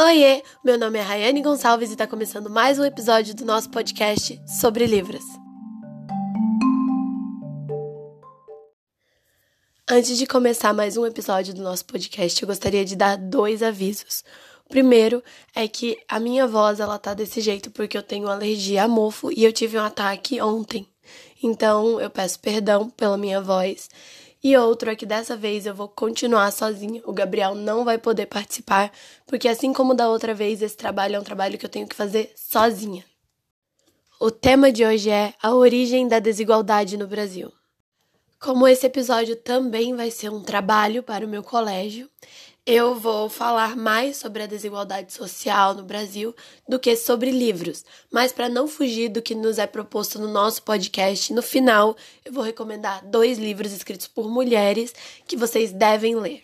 Oiê, meu nome é Rayane Gonçalves e está começando mais um episódio do nosso podcast sobre livros. Antes de começar mais um episódio do nosso podcast, eu gostaria de dar dois avisos. O primeiro é que a minha voz ela tá desse jeito porque eu tenho alergia a mofo e eu tive um ataque ontem. Então, eu peço perdão pela minha voz. E outro é que dessa vez eu vou continuar sozinha. O Gabriel não vai poder participar, porque assim como da outra vez, esse trabalho é um trabalho que eu tenho que fazer sozinha. O tema de hoje é a origem da desigualdade no Brasil. Como esse episódio também vai ser um trabalho para o meu colégio, eu vou falar mais sobre a desigualdade social no Brasil do que sobre livros, mas para não fugir do que nos é proposto no nosso podcast, no final eu vou recomendar dois livros escritos por mulheres que vocês devem ler.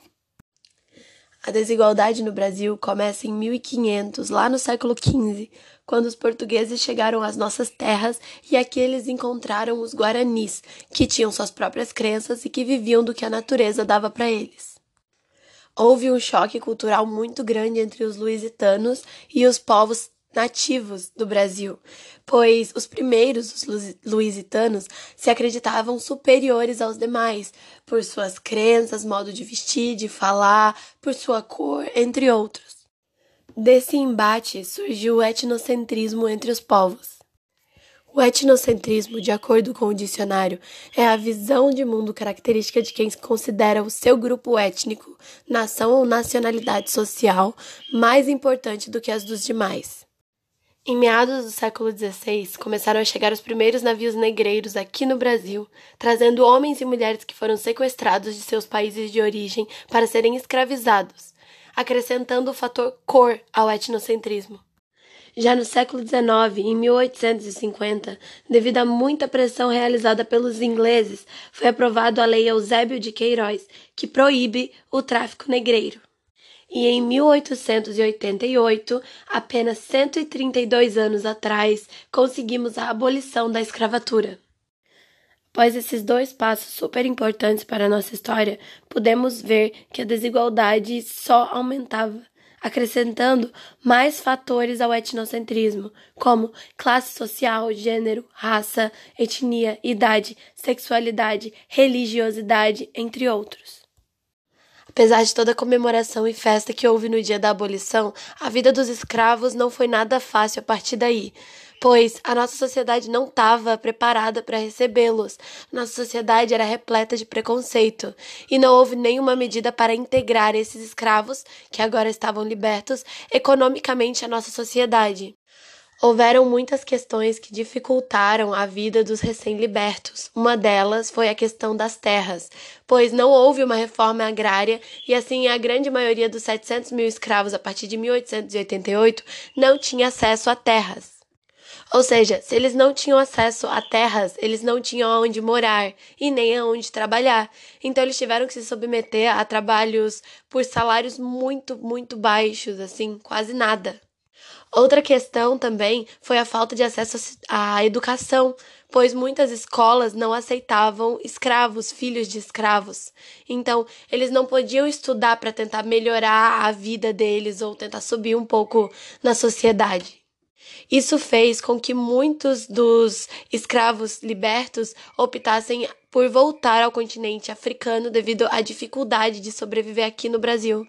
A desigualdade no Brasil começa em 1500, lá no século XV, quando os portugueses chegaram às nossas terras e aqui eles encontraram os guaranis, que tinham suas próprias crenças e que viviam do que a natureza dava para eles. Houve um choque cultural muito grande entre os lusitanos e os povos nativos do Brasil, pois os primeiros, os lusitanos, se acreditavam superiores aos demais, por suas crenças, modo de vestir, de falar, por sua cor, entre outros. Desse embate surgiu o etnocentrismo entre os povos. O etnocentrismo, de acordo com o dicionário, é a visão de mundo característica de quem considera o seu grupo étnico, nação ou nacionalidade social mais importante do que as dos demais. Em meados do século XVI, começaram a chegar os primeiros navios negreiros aqui no Brasil, trazendo homens e mulheres que foram sequestrados de seus países de origem para serem escravizados, acrescentando o fator cor ao etnocentrismo. Já no século XIX, em 1850, devido a muita pressão realizada pelos ingleses, foi aprovado a Lei Eusébio de Queiroz, que proíbe o tráfico negreiro. E em 1888, apenas 132 anos atrás, conseguimos a abolição da escravatura. Após esses dois passos super importantes para a nossa história, podemos ver que a desigualdade só aumentava acrescentando mais fatores ao etnocentrismo, como classe social, gênero, raça, etnia, idade, sexualidade, religiosidade, entre outros. Apesar de toda a comemoração e festa que houve no dia da abolição, a vida dos escravos não foi nada fácil a partir daí pois a nossa sociedade não estava preparada para recebê-los. Nossa sociedade era repleta de preconceito e não houve nenhuma medida para integrar esses escravos, que agora estavam libertos, economicamente à nossa sociedade. Houveram muitas questões que dificultaram a vida dos recém-libertos. Uma delas foi a questão das terras, pois não houve uma reforma agrária e assim a grande maioria dos 700 mil escravos a partir de 1888 não tinha acesso a terras. Ou seja, se eles não tinham acesso a terras, eles não tinham aonde morar e nem aonde trabalhar. Então eles tiveram que se submeter a trabalhos por salários muito, muito baixos, assim, quase nada. Outra questão também foi a falta de acesso à educação, pois muitas escolas não aceitavam escravos, filhos de escravos. Então, eles não podiam estudar para tentar melhorar a vida deles ou tentar subir um pouco na sociedade. Isso fez com que muitos dos escravos libertos optassem por voltar ao continente africano devido à dificuldade de sobreviver aqui no Brasil.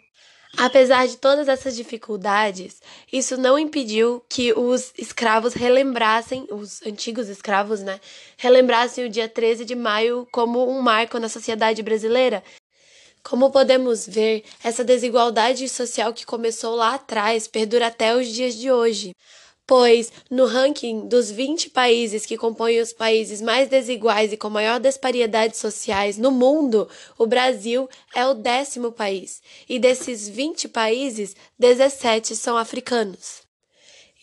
Apesar de todas essas dificuldades, isso não impediu que os escravos relembrassem, os antigos escravos, né, relembrassem o dia 13 de maio como um marco na sociedade brasileira. Como podemos ver, essa desigualdade social que começou lá atrás perdura até os dias de hoje pois no ranking dos 20 países que compõem os países mais desiguais e com maior disparidades sociais no mundo, o Brasil é o décimo país, e desses 20 países, 17 são africanos.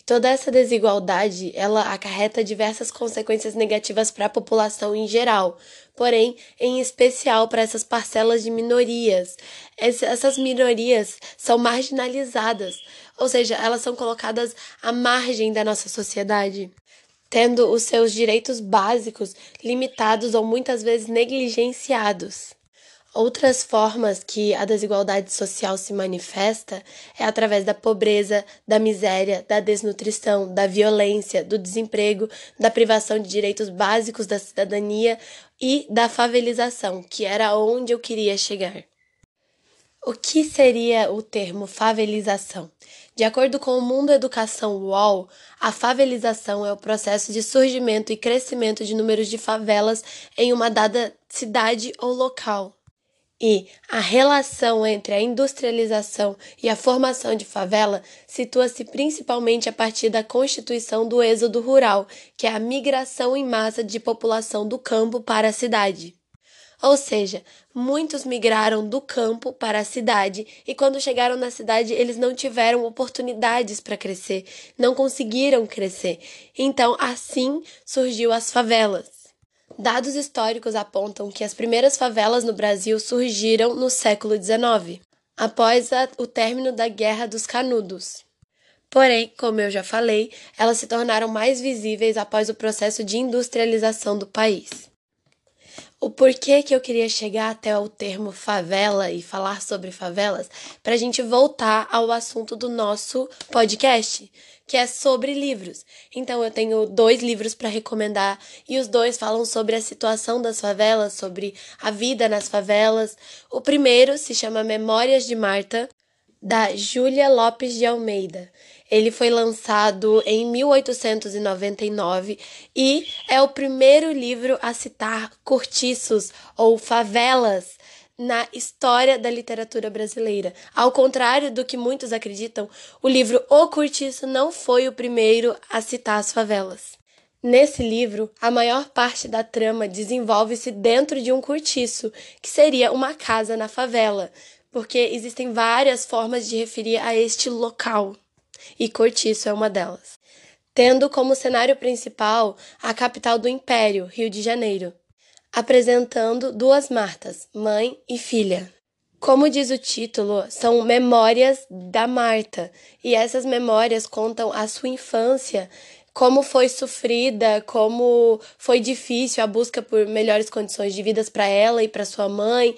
E toda essa desigualdade, ela acarreta diversas consequências negativas para a população em geral, porém, em especial para essas parcelas de minorias. Essas minorias são marginalizadas, ou seja, elas são colocadas à margem da nossa sociedade, tendo os seus direitos básicos limitados ou muitas vezes negligenciados. Outras formas que a desigualdade social se manifesta é através da pobreza, da miséria, da desnutrição, da violência, do desemprego, da privação de direitos básicos da cidadania e da favelização, que era onde eu queria chegar. O que seria o termo favelização? De acordo com o Mundo Educação UOL, a favelização é o processo de surgimento e crescimento de números de favelas em uma dada cidade ou local. E a relação entre a industrialização e a formação de favela situa-se principalmente a partir da constituição do êxodo rural, que é a migração em massa de população do campo para a cidade. Ou seja, muitos migraram do campo para a cidade e quando chegaram na cidade eles não tiveram oportunidades para crescer, não conseguiram crescer. Então, assim surgiu as favelas. Dados históricos apontam que as primeiras favelas no Brasil surgiram no século XIX, após a, o término da Guerra dos Canudos. Porém, como eu já falei, elas se tornaram mais visíveis após o processo de industrialização do país. O porquê que eu queria chegar até o termo favela e falar sobre favelas, para a gente voltar ao assunto do nosso podcast, que é sobre livros. Então eu tenho dois livros para recomendar e os dois falam sobre a situação das favelas, sobre a vida nas favelas. O primeiro se chama Memórias de Marta, da Júlia Lopes de Almeida. Ele foi lançado em 1899 e é o primeiro livro a citar cortiços ou favelas na história da literatura brasileira. Ao contrário do que muitos acreditam, o livro O Cortiço não foi o primeiro a citar as favelas. Nesse livro, a maior parte da trama desenvolve-se dentro de um cortiço, que seria uma casa na favela, porque existem várias formas de referir a este local e Cortiço é uma delas. Tendo como cenário principal a capital do Império, Rio de Janeiro, apresentando duas Martas, mãe e filha. Como diz o título, são memórias da Marta, e essas memórias contam a sua infância, como foi sofrida, como foi difícil a busca por melhores condições de vida para ela e para sua mãe,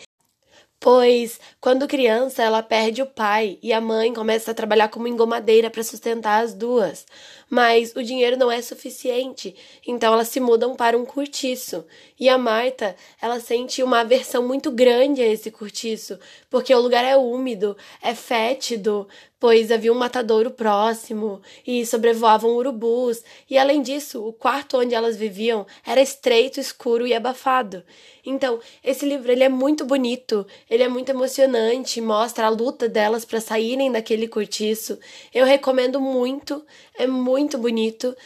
pois quando criança ela perde o pai e a mãe começa a trabalhar como engomadeira para sustentar as duas. Mas o dinheiro não é suficiente, então elas se mudam para um cortiço. E a Marta, ela sente uma aversão muito grande a esse cortiço, porque o lugar é úmido, é fétido, pois havia um matadouro próximo e sobrevoavam urubus, e além disso, o quarto onde elas viviam era estreito, escuro e abafado. Então, esse livro ele é muito bonito, ele é muito emocionante, mostra a luta delas para saírem daquele cortiço. Eu recomendo muito, é muito bonito.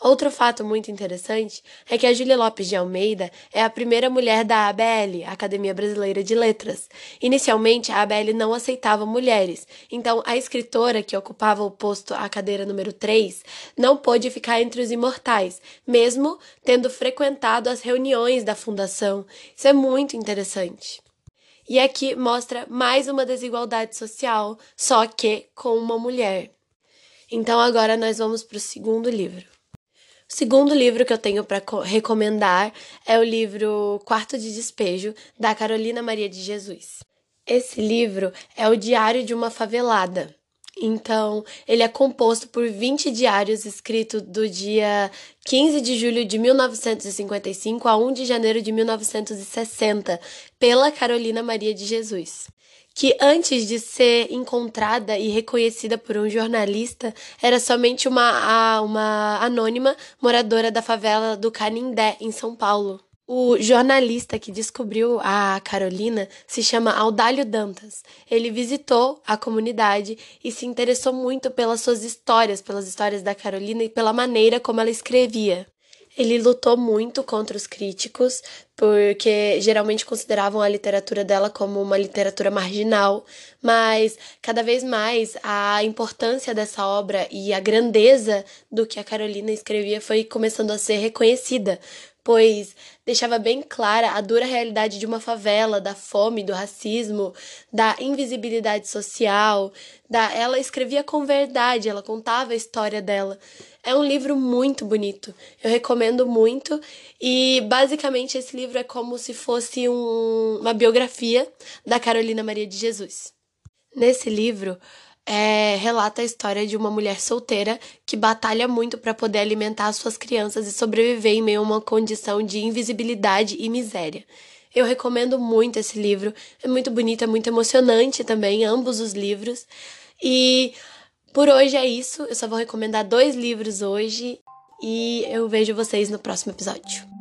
Outro fato muito interessante é que a Júlia Lopes de Almeida é a primeira mulher da ABL, Academia Brasileira de Letras. Inicialmente, a ABL não aceitava mulheres, então a escritora que ocupava o posto, a cadeira número 3, não pôde ficar entre os imortais, mesmo tendo frequentado as reuniões da fundação. Isso é muito interessante. E aqui mostra mais uma desigualdade social, só que com uma mulher. Então agora nós vamos para o segundo livro. O segundo livro que eu tenho para recomendar é o livro Quarto de Despejo, da Carolina Maria de Jesus. Esse livro é o diário de uma favelada. Então, ele é composto por 20 diários escritos do dia 15 de julho de 1955 a 1 de janeiro de 1960, pela Carolina Maria de Jesus que antes de ser encontrada e reconhecida por um jornalista, era somente uma, uma anônima moradora da favela do Canindé, em São Paulo. O jornalista que descobriu a Carolina se chama Audálio Dantas. Ele visitou a comunidade e se interessou muito pelas suas histórias, pelas histórias da Carolina e pela maneira como ela escrevia. Ele lutou muito contra os críticos, porque geralmente consideravam a literatura dela como uma literatura marginal, mas cada vez mais a importância dessa obra e a grandeza do que a Carolina escrevia foi começando a ser reconhecida, pois deixava bem clara a dura realidade de uma favela, da fome, do racismo, da invisibilidade social, da ela escrevia com verdade, ela contava a história dela. É um livro muito bonito. Eu recomendo muito e basicamente esse livro é como se fosse um, uma biografia da Carolina Maria de Jesus. Nesse livro, é, relata a história de uma mulher solteira que batalha muito para poder alimentar suas crianças e sobreviver em meio a uma condição de invisibilidade e miséria. Eu recomendo muito esse livro, é muito bonito, é muito emocionante também, ambos os livros. E por hoje é isso, eu só vou recomendar dois livros hoje e eu vejo vocês no próximo episódio.